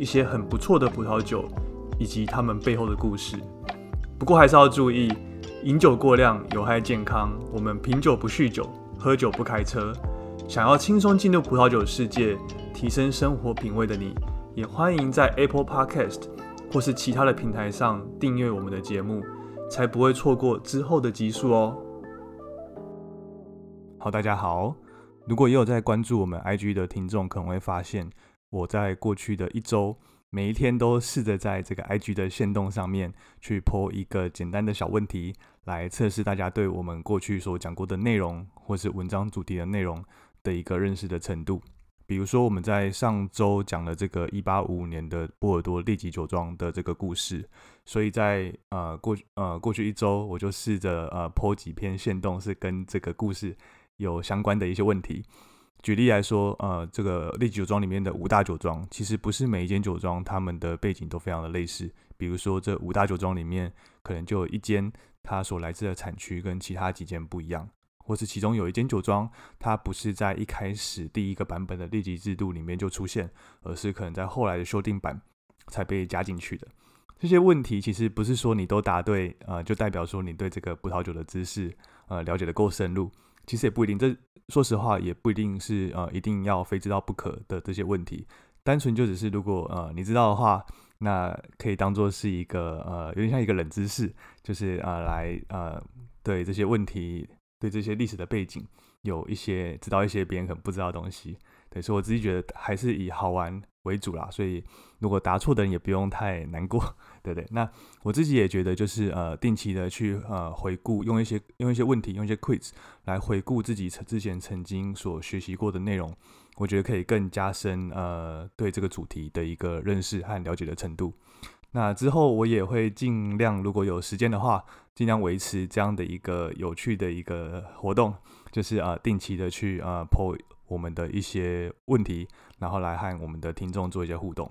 一些很不错的葡萄酒，以及他们背后的故事。不过还是要注意，饮酒过量有害健康。我们品酒不酗酒，喝酒不开车。想要轻松进入葡萄酒世界，提升生活品味的你，也欢迎在 Apple Podcast 或是其他的平台上订阅我们的节目。才不会错过之后的集数哦。好，大家好。如果也有在关注我们 IG 的听众，可能会发现我在过去的一周，每一天都试着在这个 IG 的线动上面去抛一个简单的小问题，来测试大家对我们过去所讲过的内容，或是文章主题的内容的一个认识的程度。比如说，我们在上周讲了这个一八五五年的波尔多利吉酒庄的这个故事，所以在呃过呃过去一周，我就试着呃剖几篇线动是跟这个故事有相关的一些问题。举例来说，呃，这个利吉酒庄里面的五大酒庄，其实不是每一间酒庄他们的背景都非常的类似。比如说，这五大酒庄里面可能就有一间它所来自的产区跟其他几间不一样。或是其中有一间酒庄，它不是在一开始第一个版本的利级制度里面就出现，而是可能在后来的修订版才被加进去的。这些问题其实不是说你都答对，呃，就代表说你对这个葡萄酒的知识，呃，了解的够深入。其实也不一定，这说实话也不一定是呃一定要非知道不可的这些问题。单纯就只是如果呃你知道的话，那可以当做是一个呃有点像一个冷知识，就是呃来呃对这些问题。对这些历史的背景有一些知道一些别人可能不知道的东西，对，所以我自己觉得还是以好玩为主啦。所以如果答错的人也不用太难过，对对？那我自己也觉得就是呃定期的去呃回顾，用一些用一些问题，用一些 quiz 来回顾自己之前曾经所学习过的内容，我觉得可以更加深呃对这个主题的一个认识和了解的程度。那之后我也会尽量，如果有时间的话，尽量维持这样的一个有趣的一个活动，就是呃定期的去呃破我们的一些问题，然后来和我们的听众做一些互动。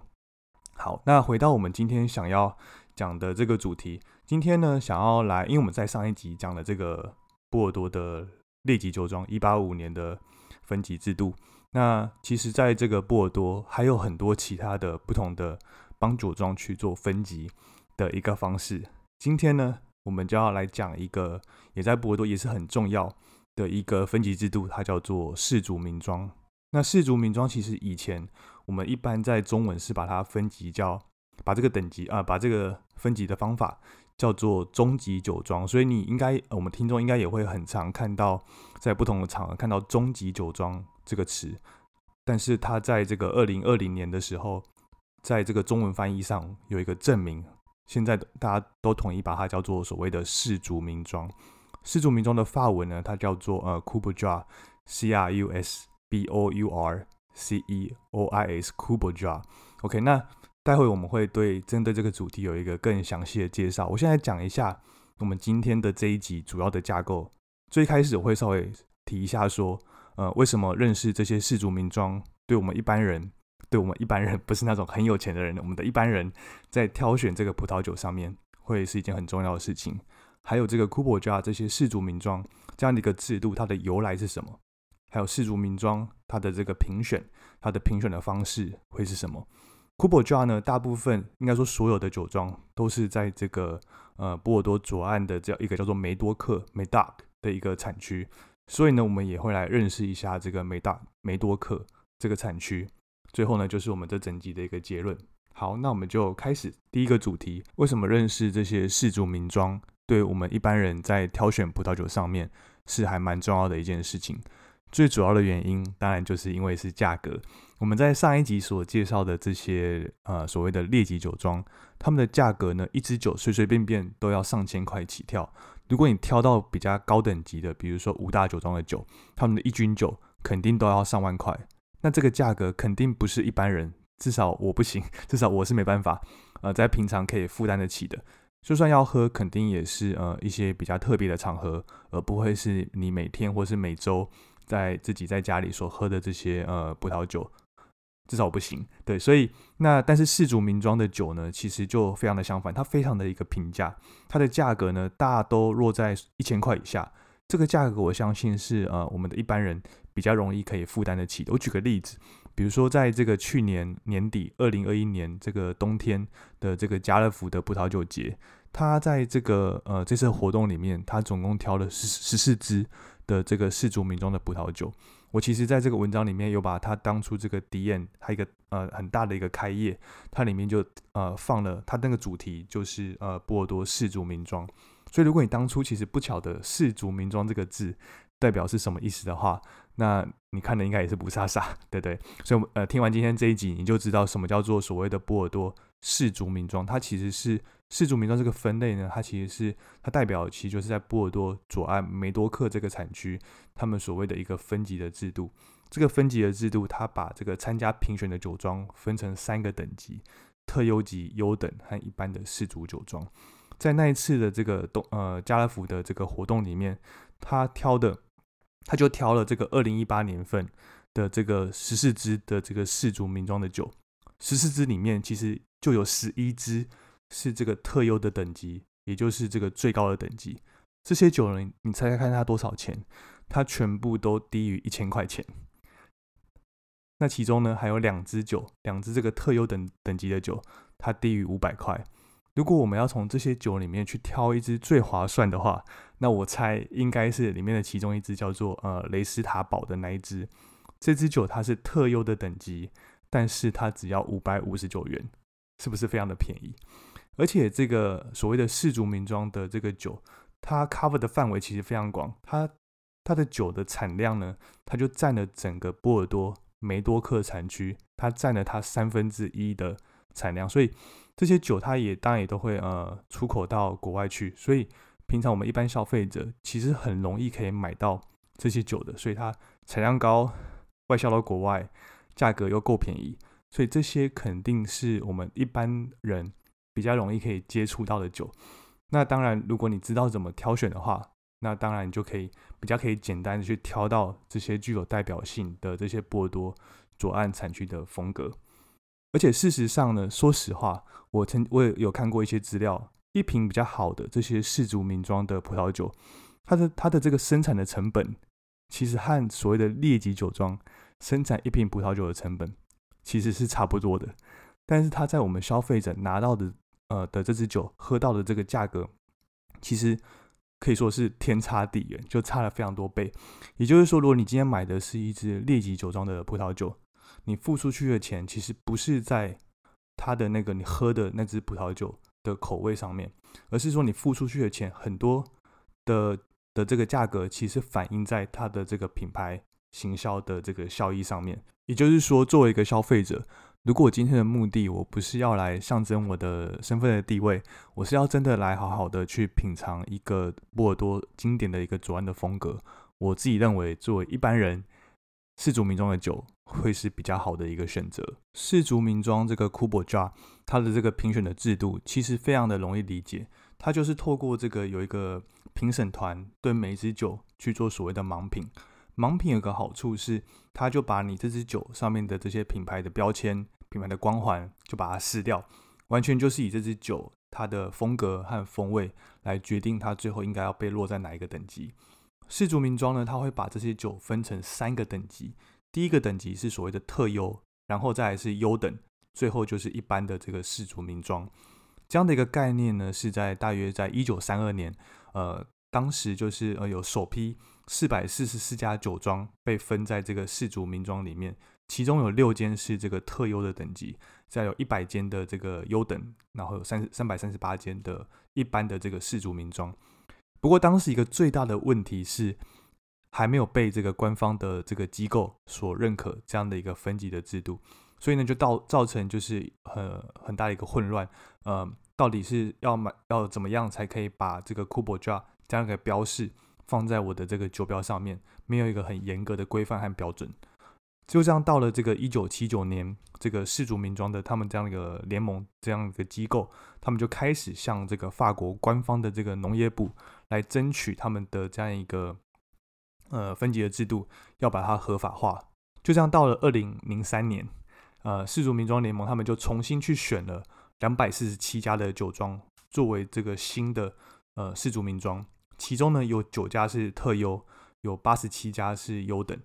好，那回到我们今天想要讲的这个主题，今天呢想要来，因为我们在上一集讲了这个波尔多的列级酒庄一八五年的分级制度，那其实在这个波尔多还有很多其他的不同的。帮酒庄去做分级的一个方式。今天呢，我们就要来讲一个也在波尔多也是很重要的一个分级制度，它叫做氏族名庄。那氏族名庄其实以前我们一般在中文是把它分级叫把这个等级啊，把这个分级的方法叫做中级酒庄。所以你应该我们听众应该也会很常看到在不同的场合看到中级酒庄这个词，但是它在这个二零二零年的时候。在这个中文翻译上有一个证明，现在大家都统一把它叫做所谓的氏族名庄。氏族名庄的法文呢，它叫做呃 c o u b o u r c R U S B O U R C E O I S c o u b o u r OK，那待会我们会对针对这个主题有一个更详细的介绍。我现在讲一下我们今天的这一集主要的架构。最开始我会稍微提一下说，呃，为什么认识这些氏族名庄对我们一般人。对我们一般人不是那种很有钱的人，我们的一般人在挑选这个葡萄酒上面会是一件很重要的事情。还有这个库珀加这些氏族名庄这样的一个制度，它的由来是什么？还有氏族名庄它的这个评选，它的评选的方式会是什么？？Cobo Jar 呢，大部分应该说所有的酒庄都是在这个呃波尔多左岸的这样一个叫做梅多克梅达的一个产区，所以呢，我们也会来认识一下这个梅达梅多克这个产区。最后呢，就是我们这整集的一个结论。好，那我们就开始第一个主题：为什么认识这些氏族名庄，对我们一般人在挑选葡萄酒上面是还蛮重要的一件事情？最主要的原因，当然就是因为是价格。我们在上一集所介绍的这些呃所谓的劣级酒庄，他们的价格呢，一支酒随随便便都要上千块起跳。如果你挑到比较高等级的，比如说五大酒庄的酒，他们的一军酒肯定都要上万块。那这个价格肯定不是一般人至少我不行，至少我是没办法，呃，在平常可以负担得起的。就算要喝，肯定也是呃一些比较特别的场合，而不会是你每天或是每周在自己在家里所喝的这些呃葡萄酒，至少不行。对，所以那但是世祖名庄的酒呢，其实就非常的相反，它非常的一个平价，它的价格呢大都落在一千块以下。这个价格我相信是呃我们的一般人比较容易可以负担得起的。我举个例子。比如说，在这个去年年底，二零二一年这个冬天的这个家乐福的葡萄酒节，他在这个呃这次活动里面，他总共挑了十十四支的这个世族名庄的葡萄酒。我其实在这个文章里面有把它当初这个 D N，它一个呃很大的一个开业，它里面就呃放了它那个主题就是呃波尔多世族名庄。所以如果你当初其实不晓得世族名庄这个字代表是什么意思的话，那你看的应该也是不傻傻，对不对？所以，呃，听完今天这一集，你就知道什么叫做所谓的波尔多氏族名庄。它其实是氏族名庄这个分类呢，它其实是它代表，其实就是在波尔多左岸梅多克这个产区，他们所谓的一个分级的制度。这个分级的制度，它把这个参加评选的酒庄分成三个等级：特优级、优等和一般的氏族酒庄。在那一次的这个东呃家乐福的这个活动里面，他挑的。他就挑了这个二零一八年份的这个十四支的这个世族名庄的酒，十四支里面其实就有十一支是这个特优的等级，也就是这个最高的等级。这些酒呢，你猜猜看它多少钱？它全部都低于一千块钱。那其中呢，还有两支酒，两支这个特优等等级的酒，它低于五百块。如果我们要从这些酒里面去挑一支最划算的话，那我猜应该是里面的其中一支叫做呃雷斯塔堡的那一支。这支酒它是特优的等级，但是它只要五百五十九元，是不是非常的便宜？而且这个所谓的世族名庄的这个酒，它 cover 的范围其实非常广，它它的酒的产量呢，它就占了整个波尔多梅多克产区，它占了它三分之一的产量，所以。这些酒，它也当然也都会呃出口到国外去，所以平常我们一般消费者其实很容易可以买到这些酒的，所以它产量高，外销到国外，价格又够便宜，所以这些肯定是我们一般人比较容易可以接触到的酒。那当然，如果你知道怎么挑选的话，那当然你就可以比较可以简单的去挑到这些具有代表性的这些波多左岸产区的风格。而且事实上呢，说实话，我曾我也有看过一些资料，一瓶比较好的这些世族名庄的葡萄酒，它的它的这个生产的成本，其实和所谓的劣级酒庄生产一瓶葡萄酒的成本其实是差不多的，但是它在我们消费者拿到的呃的这支酒喝到的这个价格，其实可以说是天差地远，就差了非常多倍。也就是说，如果你今天买的是一支劣级酒庄的葡萄酒，你付出去的钱其实不是在它的那个你喝的那支葡萄酒的口味上面，而是说你付出去的钱很多的的这个价格，其实反映在它的这个品牌行销的这个效益上面。也就是说，作为一个消费者，如果我今天的目的我不是要来象征我的身份的地位，我是要真的来好好的去品尝一个波尔多经典的一个左岸的风格，我自己认为作为一般人。世族名庄的酒会是比较好的一个选择。世族名庄这个库珀加，它的这个评选的制度其实非常的容易理解，它就是透过这个有一个评审团对每一支酒去做所谓的盲品。盲品有个好处是，它就把你这支酒上面的这些品牌的标签、品牌的光环就把它撕掉，完全就是以这支酒它的风格和风味来决定它最后应该要被落在哪一个等级。世族名庄呢，它会把这些酒分成三个等级，第一个等级是所谓的特优，然后再来是优等，最后就是一般的这个世族名庄。这样的一个概念呢，是在大约在一九三二年，呃，当时就是呃有首批四百四十四家酒庄被分在这个世族名庄里面，其中有六间是这个特优的等级，再有一百间的这个优等，然后有三三百三十八间的一般的这个世族名庄。不过当时一个最大的问题是，还没有被这个官方的这个机构所认可这样的一个分级的制度，所以呢就造造成就是很很大的一个混乱。呃，到底是要买要怎么样才可以把这个 c o b o j a 这样一个标示放在我的这个酒标上面，没有一个很严格的规范和标准。就这样到了这个一九七九年，这个世族名庄的他们这样一个联盟这样一个机构，他们就开始向这个法国官方的这个农业部来争取他们的这样一个呃分级的制度，要把它合法化。就这样到了二零零三年，呃，世族名庄联盟他们就重新去选了两百四十七家的酒庄作为这个新的呃世族名庄，其中呢有九家是特优，有八十七家是优等。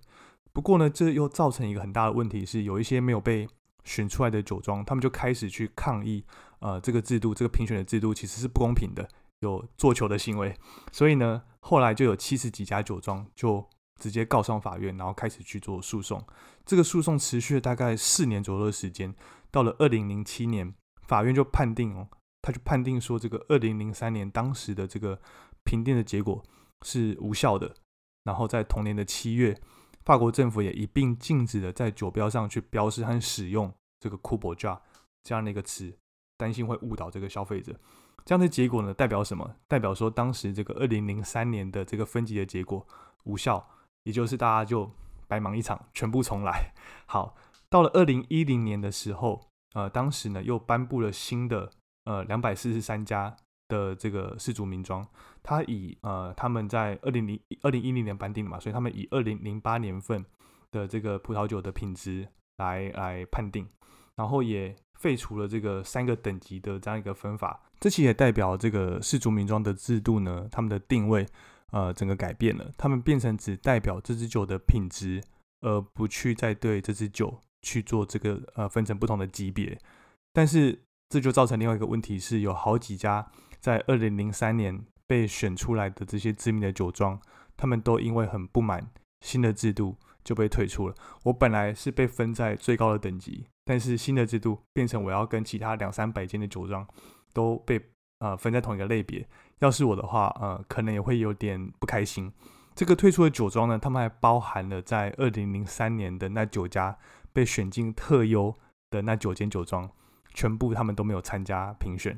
不过呢，这又造成一个很大的问题，是有一些没有被选出来的酒庄，他们就开始去抗议，呃，这个制度，这个评选的制度其实是不公平的，有做球的行为。所以呢，后来就有七十几家酒庄就直接告上法院，然后开始去做诉讼。这个诉讼持续了大概四年左右的时间，到了二零零七年，法院就判定哦，他就判定说，这个二零零三年当时的这个评定的结果是无效的。然后在同年的七月。法国政府也一并禁止了在酒标上去标示和使用这个 c o u p e j a 这样的一个词，担心会误导这个消费者。这样的结果呢，代表什么？代表说当时这个二零零三年的这个分级的结果无效，也就是大家就白忙一场，全部重来。好，到了二零一零年的时候，呃，当时呢又颁布了新的呃两百四十三家。的这个世族名庄，他以呃他们在二零零二零一零年颁定的嘛，所以他们以二零零八年份的这个葡萄酒的品质来来判定，然后也废除了这个三个等级的这样一个分法。这其实也代表这个世族名庄的制度呢，他们的定位呃整个改变了，他们变成只代表这支酒的品质，而不去再对这支酒去做这个呃分成不同的级别。但是这就造成另外一个问题是有好几家。在二零零三年被选出来的这些知名的酒庄，他们都因为很不满新的制度就被退出了。我本来是被分在最高的等级，但是新的制度变成我要跟其他两三百间的酒庄都被呃分在同一个类别。要是我的话，呃，可能也会有点不开心。这个退出的酒庄呢，他们还包含了在二零零三年的那九家被选进特优的那九间酒庄，全部他们都没有参加评选。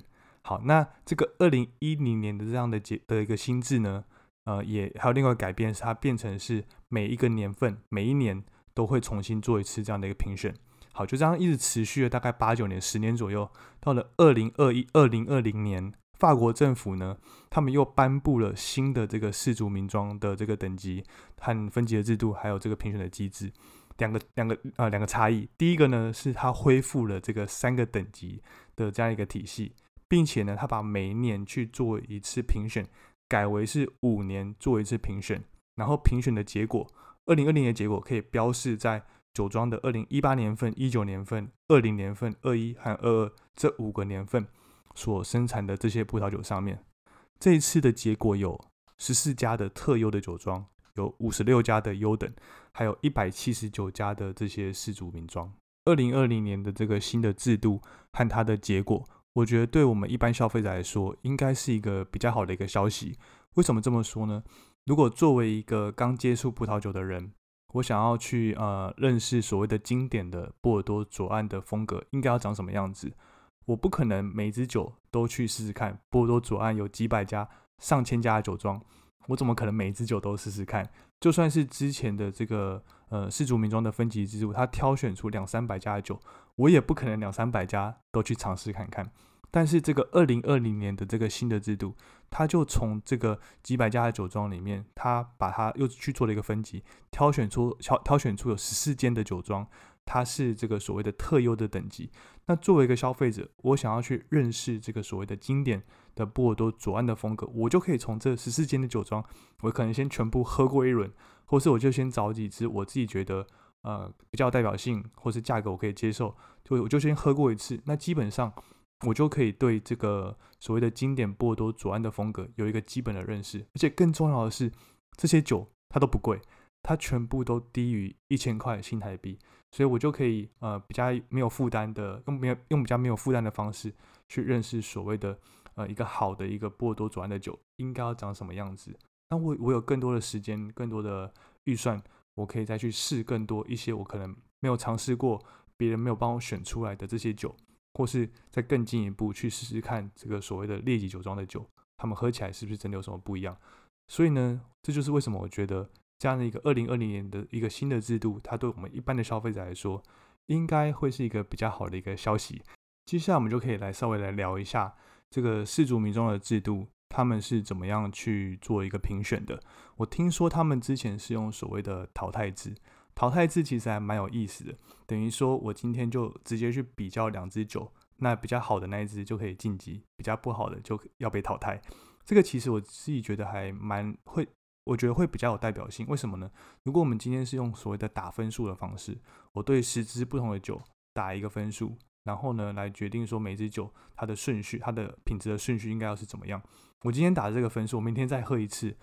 好，那这个二零一零年的这样的结的一个新制呢，呃，也还有另外改变，是它变成是每一个年份，每一年都会重新做一次这样的一个评选。好，就这样一直持续了大概八九年、十年左右，到了二零二一、二零二零年，法国政府呢，他们又颁布了新的这个氏族名庄的这个等级和分级的制度，还有这个评选的机制，两个两个啊两个差异。第一个呢，是它恢复了这个三个等级的这样一个体系。并且呢，他把每一年去做一次评选，改为是五年做一次评选，然后评选的结果，二零二零年结果可以标示在酒庄的二零一八年份、一九年份、二零年份、二一和二二这五个年份所生产的这些葡萄酒上面。这一次的结果有十四家的特优的酒庄，有五十六家的优等，还有一百七十九家的这些世族名庄。二零二零年的这个新的制度和它的结果。我觉得对我们一般消费者来说，应该是一个比较好的一个消息。为什么这么说呢？如果作为一个刚接触葡萄酒的人，我想要去呃认识所谓的经典的波尔多左岸的风格应该要长什么样子，我不可能每支酒都去试试看。波尔多左岸有几百家、上千家的酒庄，我怎么可能每支酒都试试看？就算是之前的这个呃世族名庄的分级制度，他挑选出两三百家的酒，我也不可能两三百家都去尝试看看。但是这个二零二零年的这个新的制度，它就从这个几百家的酒庄里面，它把它又去做了一个分级，挑选出挑挑选出有十四间的酒庄，它是这个所谓的特优的等级。那作为一个消费者，我想要去认识这个所谓的经典的波尔多左岸的风格，我就可以从这十四间的酒庄，我可能先全部喝过一轮，或是我就先找几支我自己觉得呃比较代表性，或是价格我可以接受，就我就先喝过一次。那基本上。我就可以对这个所谓的经典波尔多左岸的风格有一个基本的认识，而且更重要的是，这些酒它都不贵，它全部都低于一千块新台币，所以我就可以呃比较没有负担的用没有用比较没有负担的方式去认识所谓的呃一个好的一个波尔多左岸的酒应该要长什么样子。那我我有更多的时间，更多的预算，我可以再去试更多一些我可能没有尝试过，别人没有帮我选出来的这些酒。或是再更进一步去试试看这个所谓的劣级酒庄的酒，他们喝起来是不是真的有什么不一样？所以呢，这就是为什么我觉得这样的一个二零二零年的一个新的制度，它对我们一般的消费者来说，应该会是一个比较好的一个消息。接下来我们就可以来稍微来聊一下这个世族民众的制度，他们是怎么样去做一个评选的。我听说他们之前是用所谓的淘汰制，淘汰制其实还蛮有意思的，等于说我今天就直接去比较两只酒，那比较好的那一只就可以晋级，比较不好的就要被淘汰。这个其实我自己觉得还蛮会。我觉得会比较有代表性，为什么呢？如果我们今天是用所谓的打分数的方式，我对十支不同的酒打一个分数，然后呢来决定说每支酒它的顺序、它的品质的顺序应该要是怎么样。我今天打的这个分数，我明天再喝一次，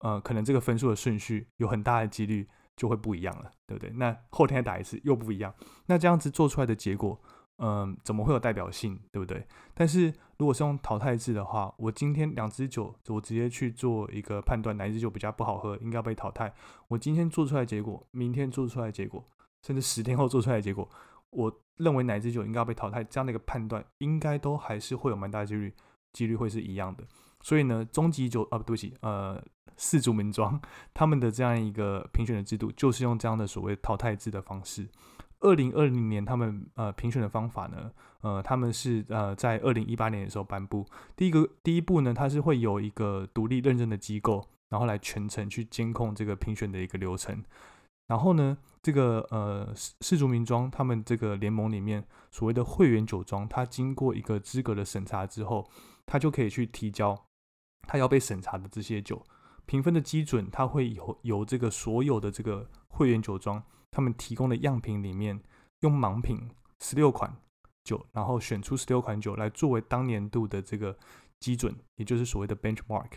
呃，可能这个分数的顺序有很大的几率就会不一样了，对不对？那后天打一次又不一样，那这样子做出来的结果。嗯，怎么会有代表性，对不对？但是如果是用淘汰制的话，我今天两支酒，我直接去做一个判断，哪一支酒比较不好喝，应该被淘汰。我今天做出来结果，明天做出来结果，甚至十天后做出来结果，我认为哪一支酒应该要被淘汰，这样的一个判断，应该都还是会有蛮大几率，几率会是一样的。所以呢，终极酒啊，对不起，呃，四族名庄他们的这样一个评选的制度，就是用这样的所谓淘汰制的方式。二零二零年，他们呃评选的方法呢，呃，他们是呃在二零一八年的时候颁布。第一个第一步呢，它是会有一个独立认证的机构，然后来全程去监控这个评选的一个流程。然后呢，这个呃世族名庄他们这个联盟里面所谓的会员酒庄，它经过一个资格的审查之后，它就可以去提交它要被审查的这些酒评分的基准，它会由由这个所有的这个会员酒庄。他们提供的样品里面，用盲品十六款酒，然后选出十六款酒来作为当年度的这个基准，也就是所谓的 benchmark。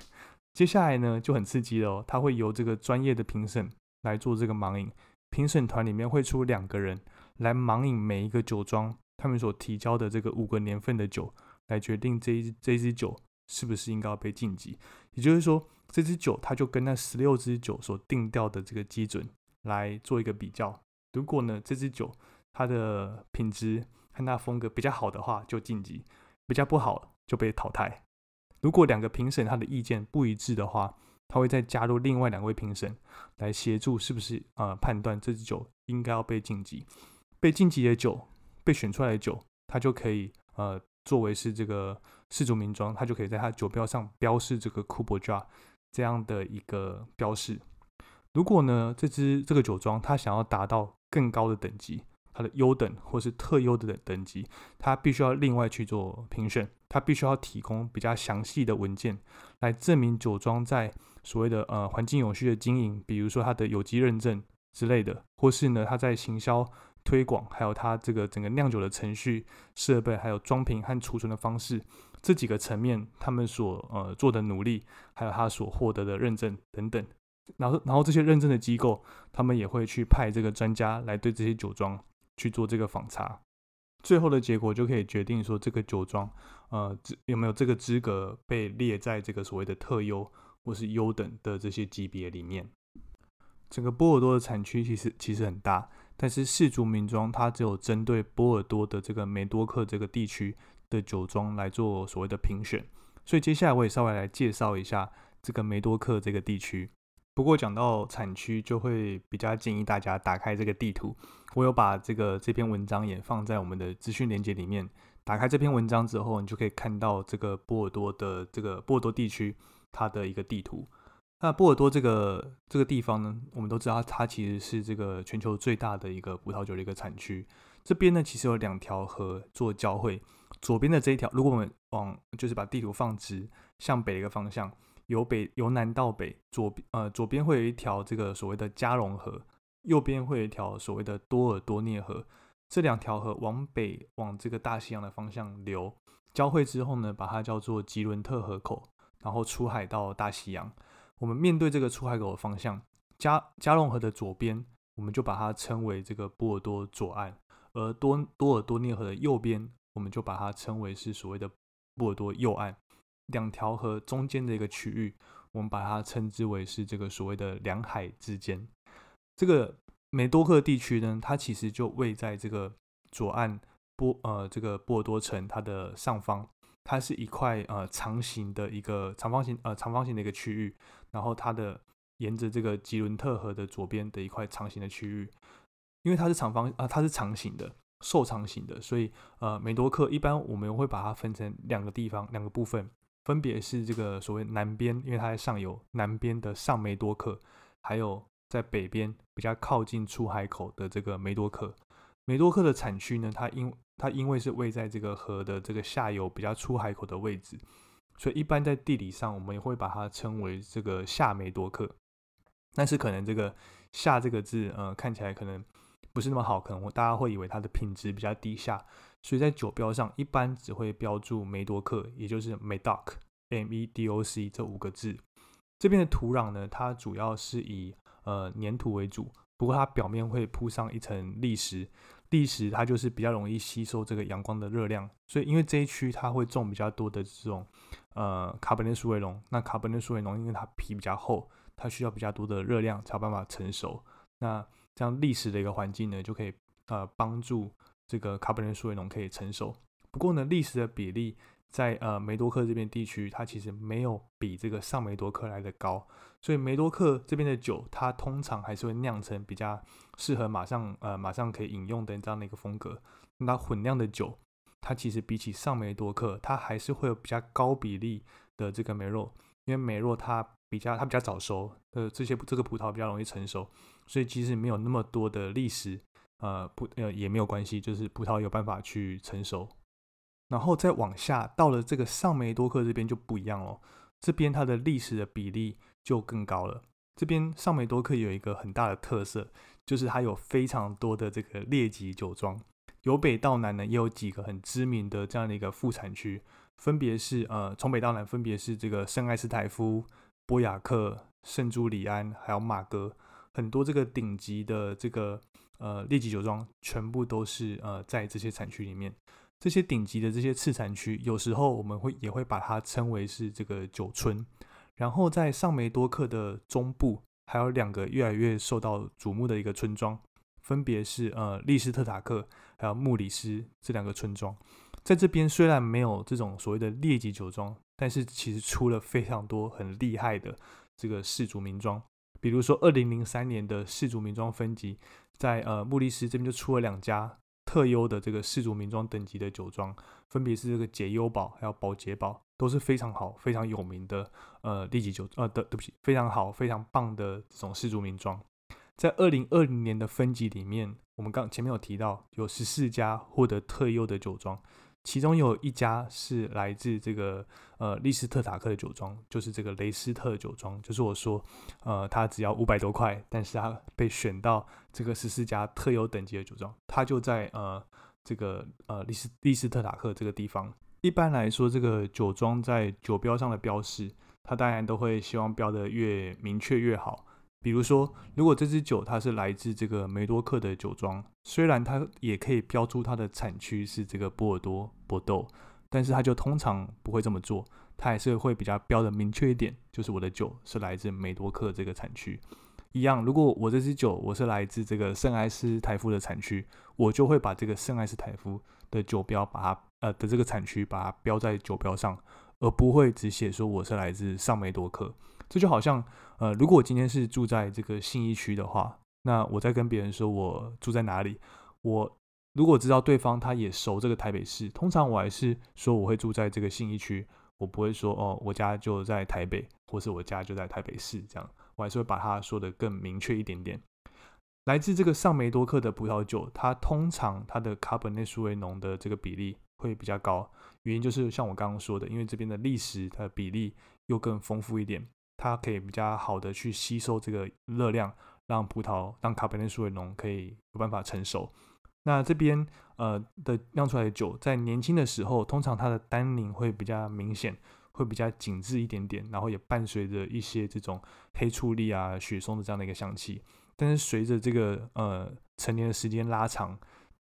接下来呢就很刺激了哦，他会由这个专业的评审来做这个盲饮，评审团里面会出两个人来盲饮每一个酒庄他们所提交的这个五个年份的酒，来决定这一这一支酒是不是应该要被晋级。也就是说，这支酒它就跟那十六支酒所定调的这个基准。来做一个比较，如果呢这支酒它的品质和它风格比较好的话，就晋级；比较不好就被淘汰。如果两个评审他的意见不一致的话，他会再加入另外两位评审来协助，是不是呃判断这支酒应该要被晋级。被晋级的酒，被选出来的酒，它就可以呃作为是这个世族名庄，它就可以在它酒标上标示这个 c o p e Jar 这样的一个标示。如果呢，这支这个酒庄它想要达到更高的等级，它的优等或是特优的等级，它必须要另外去做评选，它必须要提供比较详细的文件来证明酒庄在所谓的呃环境永续的经营，比如说它的有机认证之类的，或是呢它在行销推广，还有它这个整个酿酒的程序、设备，还有装瓶和储存的方式这几个层面，他们所呃做的努力，还有他所获得的认证等等。然后，然后这些认证的机构，他们也会去派这个专家来对这些酒庄去做这个访查，最后的结果就可以决定说这个酒庄，呃，有没有这个资格被列在这个所谓的特优或是优等的这些级别里面。整个波尔多的产区其实其实很大，但是氏族名庄它只有针对波尔多的这个梅多克这个地区的酒庄来做所谓的评选，所以接下来我也稍微来介绍一下这个梅多克这个地区。不过讲到产区，就会比较建议大家打开这个地图。我有把这个这篇文章也放在我们的资讯链接里面。打开这篇文章之后，你就可以看到这个波尔多的这个波尔多地区它的一个地图。那波尔多这个这个地方呢，我们都知道它其实是这个全球最大的一个葡萄酒的一个产区。这边呢，其实有两条河做交汇。左边的这一条，如果我们往就是把地图放直，向北一个方向。由北由南到北，左呃左边会有一条这个所谓的加隆河，右边会有一条所谓的多尔多涅河。这两条河往北往这个大西洋的方向流，交汇之后呢，把它叫做吉伦特河口，然后出海到大西洋。我们面对这个出海口的方向，加加隆河的左边，我们就把它称为这个波尔多左岸，而多多尔多涅河的右边，我们就把它称为是所谓的波尔多右岸。两条河中间的一个区域，我们把它称之为是这个所谓的两海之间。这个梅多克地区呢，它其实就位在这个左岸波呃这个波尔多城它的上方，它是一块呃长形的一个长方形呃长方形的一个区域，然后它的沿着这个吉伦特河的左边的一块长形的区域，因为它是长方啊，它是长形的，瘦长型的，所以呃，梅多克一般我们会把它分成两个地方，两个部分，分别是这个所谓南边，因为它在上游，南边的上梅多克，还有在北边比较靠近出海口的这个梅多克。梅多克的产区呢，它因它因为是位在这个河的这个下游比较出海口的位置，所以一般在地理上我们也会把它称为这个下梅多克。但是可能这个“下”这个字，呃，看起来可能不是那么好，可能大家会以为它的品质比较低下，所以在酒标上一般只会标注梅多克，也就是 Medoc（M-E-D-O-C） 这五个字。这边的土壤呢，它主要是以呃粘土为主，不过它表面会铺上一层砾石。砾石它就是比较容易吸收这个阳光的热量，所以因为这一区它会种比较多的这种呃卡本内苏维龙。那卡本内苏维龙因为它皮比较厚，它需要比较多的热量才有办法成熟。那这样砾石的一个环境呢，就可以呃帮助这个卡本内苏维龙可以成熟。不过呢，砾石的比例在呃梅多克这边地区，它其实没有比这个上梅多克来的高。所以梅多克这边的酒，它通常还是会酿成比较适合马上呃马上可以饮用的这样的一个风格。那混酿的酒，它其实比起上梅多克，它还是会有比较高比例的这个梅洛，因为梅洛它比较它比较早熟，呃这些这个葡萄比较容易成熟，所以即使没有那么多的历史，呃葡呃也没有关系，就是葡萄有办法去成熟。然后再往下到了这个上梅多克这边就不一样了，这边它的历史的比例。就更高了。这边上梅多克有一个很大的特色，就是它有非常多的这个列级酒庄，由北到南呢也有几个很知名的这样的一个副产区，分别是呃从北到南分别是这个圣埃斯泰夫、波雅克、圣朱里安，还有马哥，很多这个顶级的这个呃列级酒庄全部都是呃在这些产区里面。这些顶级的这些次产区，有时候我们会也会把它称为是这个酒村。然后在上梅多克的中部，还有两个越来越受到瞩目的一个村庄，分别是呃利斯特塔克还有穆里斯这两个村庄。在这边虽然没有这种所谓的劣级酒庄，但是其实出了非常多很厉害的这个氏族名庄。比如说二零零三年的氏族名庄分级，在呃穆里斯这边就出了两家特优的这个氏族名庄等级的酒庄，分别是这个解忧堡还有宝洁堡。都是非常好、非常有名的，呃，利级酒，呃，的对不起，非常好、非常棒的这种氏族名庄。在二零二零年的分级里面，我们刚前面有提到，有十四家获得特优的酒庄，其中有一家是来自这个呃利斯特塔克的酒庄，就是这个雷斯特酒庄，就是我说，呃，它只要五百多块，但是它被选到这个十四家特有等级的酒庄，它就在呃这个呃利斯利斯特塔克这个地方。一般来说，这个酒庄在酒标上的标识，它当然都会希望标的越明确越好。比如说，如果这支酒它是来自这个梅多克的酒庄，虽然它也可以标出它的产区是这个波尔多、波豆，但是它就通常不会这么做，它还是会比较标的明确一点，就是我的酒是来自梅多克这个产区。一样，如果我这支酒我是来自这个圣埃斯台夫的产区，我就会把这个圣埃斯台夫的酒标把它。呃的这个产区把它标在酒标上，而不会只写说我是来自上梅多克。这就好像，呃，如果我今天是住在这个信义区的话，那我在跟别人说我住在哪里，我如果知道对方他也熟这个台北市，通常我还是说我会住在这个信义区，我不会说哦我家就在台北，或是我家就在台北市这样，我还是会把它说的更明确一点点。来自这个上梅多克的葡萄酒，它通常它的卡本内苏维浓的这个比例。会比较高，原因就是像我刚刚说的，因为这边的历史它的比例又更丰富一点，它可以比较好的去吸收这个热量，让葡萄让卡本内苏维浓可以有办法成熟。那这边呃的酿出来的酒，在年轻的时候，通常它的单宁会比较明显，会比较紧致一点点，然后也伴随着一些这种黑醋栗啊、雪松的这样的一个香气。但是随着这个呃成年的时间拉长，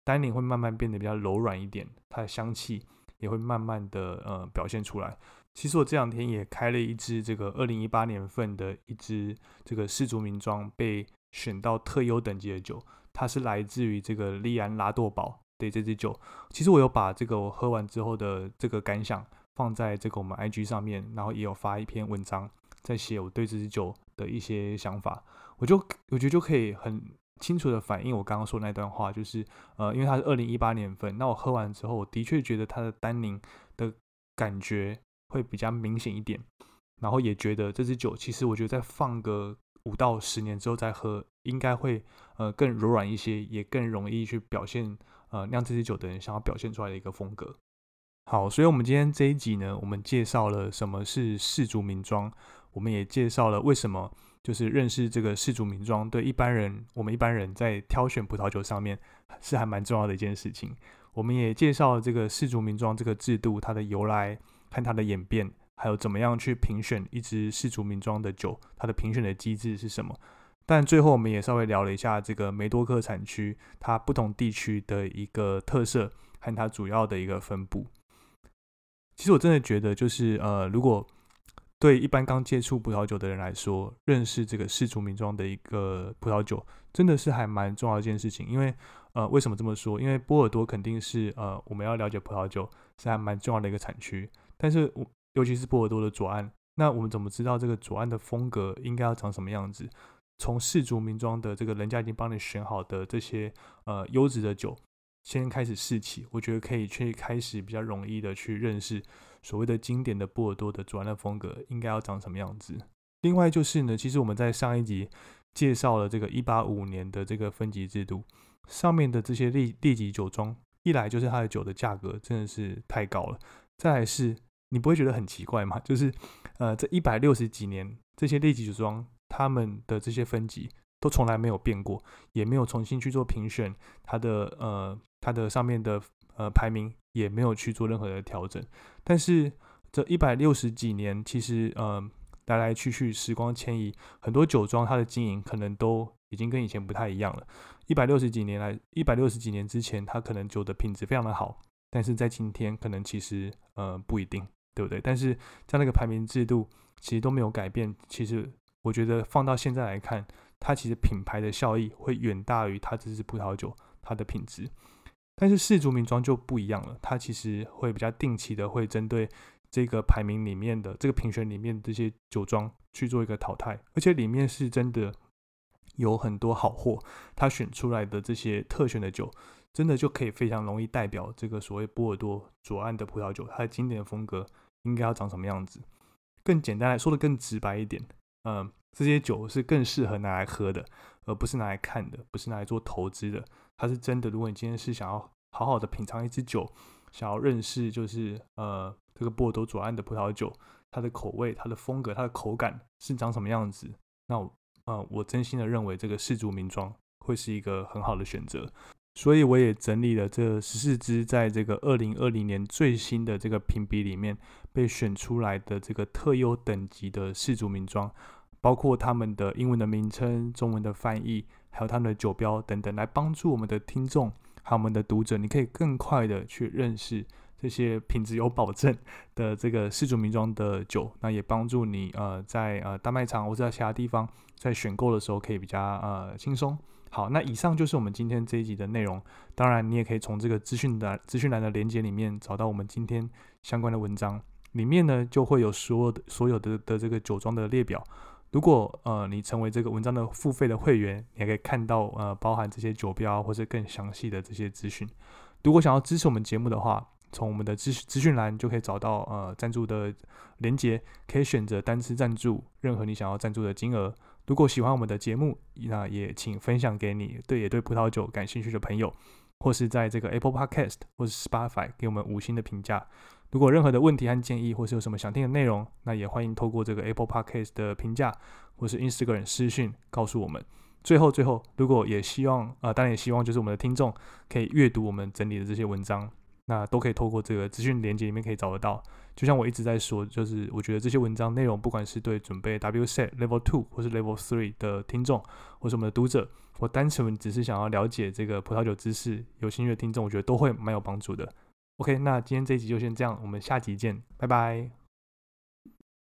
单宁会慢慢变得比较柔软一点，它的香气也会慢慢的呃表现出来。其实我这两天也开了一支这个二零一八年份的一支这个氏族名庄被选到特优等级的酒，它是来自于这个利安拉多堡的这支酒。其实我有把这个我喝完之后的这个感想放在这个我们 IG 上面，然后也有发一篇文章。在写我对这支酒的一些想法，我就我觉得就可以很清楚的反映我刚刚说那段话，就是呃，因为它是二零一八年份，那我喝完之后，我的确觉得它的单宁的感觉会比较明显一点，然后也觉得这支酒其实我觉得再放个五到十年之后再喝，应该会呃更柔软一些，也更容易去表现呃酿这支酒的人想要表现出来的一个风格。好，所以我们今天这一集呢，我们介绍了什么是氏族名庄，我们也介绍了为什么就是认识这个氏族名庄对一般人，我们一般人在挑选葡萄酒上面是还蛮重要的一件事情。我们也介绍了这个氏族名庄这个制度它的由来看它的演变，还有怎么样去评选一支世族名庄的酒，它的评选的机制是什么。但最后我们也稍微聊了一下这个梅多克产区它不同地区的一个特色和它主要的一个分布。其实我真的觉得，就是呃，如果对一般刚接触葡萄酒的人来说，认识这个世族名庄的一个葡萄酒，真的是还蛮重要一件事情。因为呃，为什么这么说？因为波尔多肯定是呃，我们要了解葡萄酒是还蛮重要的一个产区。但是我，尤其是波尔多的左岸，那我们怎么知道这个左岸的风格应该要长什么样子？从氏族名庄的这个人家已经帮你选好的这些呃优质的酒。先开始试起，我觉得可以去开始比较容易的去认识所谓的经典的波尔多的左岸的风格应该要长什么样子。另外就是呢，其实我们在上一集介绍了这个一八五年的这个分级制度，上面的这些列列级酒庄，一来就是它的酒的价格真的是太高了，再来是你不会觉得很奇怪吗？就是呃这一百六十几年这些列级酒庄他们的这些分级。都从来没有变过，也没有重新去做评选，它的呃，它的上面的呃排名也没有去做任何的调整。但是这一百六十几年，其实呃来来去去，时光迁移，很多酒庄它的经营可能都已经跟以前不太一样了。一百六十几年来，一百六十几年之前，它可能酒的品质非常的好，但是在今天可能其实呃不一定，对不对？但是在那个排名制度其实都没有改变。其实我觉得放到现在来看。它其实品牌的效益会远大于它这支葡萄酒它的品质，但是氏族名庄就不一样了，它其实会比较定期的会针对这个排名里面的这个评选里面这些酒庄去做一个淘汰，而且里面是真的有很多好货，它选出来的这些特选的酒，真的就可以非常容易代表这个所谓波尔多左岸的葡萄酒它的经典风格应该要长什么样子。更简单来说的更直白一点，嗯。这些酒是更适合拿来喝的，而不是拿来看的，不是拿来做投资的。它是真的。如果你今天是想要好好的品尝一支酒，想要认识就是呃这个波尔多左岸的葡萄酒，它的口味、它的风格、它的口感是长什么样子，那我呃我真心的认为这个氏族名庄会是一个很好的选择。所以我也整理了这十四支在这个二零二零年最新的这个评比里面被选出来的这个特优等级的氏族名庄。包括他们的英文的名称、中文的翻译，还有他们的酒标等等，来帮助我们的听众还有我们的读者，你可以更快的去认识这些品质有保证的这个四族名庄的酒。那也帮助你呃在呃大卖场或者在其他地方在选购的时候可以比较呃轻松。好，那以上就是我们今天这一集的内容。当然，你也可以从这个资讯的资讯栏的连接里面找到我们今天相关的文章，里面呢就会有所有的所有的的这个酒庄的列表。如果呃你成为这个文章的付费的会员，你还可以看到呃包含这些酒标或者更详细的这些资讯。如果想要支持我们节目的话，从我们的资资讯栏就可以找到呃赞助的连接，可以选择单次赞助任何你想要赞助的金额。如果喜欢我们的节目，那也请分享给你对也对葡萄酒感兴趣的朋友，或是在这个 Apple Podcast 或是 Spotify 给我们五星的评价。如果任何的问题和建议，或是有什么想听的内容，那也欢迎透过这个 Apple Podcast 的评价，或是 Instagram 私讯告诉我们。最后，最后，如果也希望，呃，当然也希望就是我们的听众可以阅读我们整理的这些文章，那都可以透过这个资讯连接里面可以找得到。就像我一直在说，就是我觉得这些文章内容，不管是对准备 WSET Level Two 或是 Level Three 的听众，或是我们的读者，或单纯只是想要了解这个葡萄酒知识有兴趣的听众，我觉得都会蛮有帮助的。OK，那今天这一集就先这样，我们下集见，拜拜。